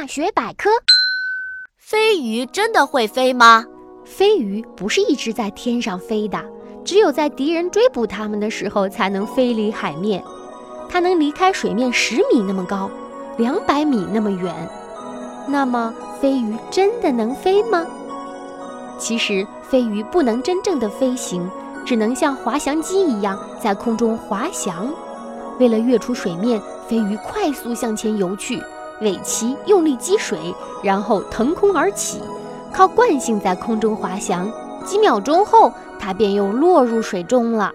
大学百科：飞鱼真的会飞吗？飞鱼不是一直在天上飞的，只有在敌人追捕它们的时候才能飞离海面。它能离开水面十米那么高，两百米那么远。那么，飞鱼真的能飞吗？其实，飞鱼不能真正的飞行，只能像滑翔机一样在空中滑翔。为了跃出水面，飞鱼快速向前游去，尾鳍用力击水，然后腾空而起，靠惯性在空中滑翔。几秒钟后，它便又落入水中了。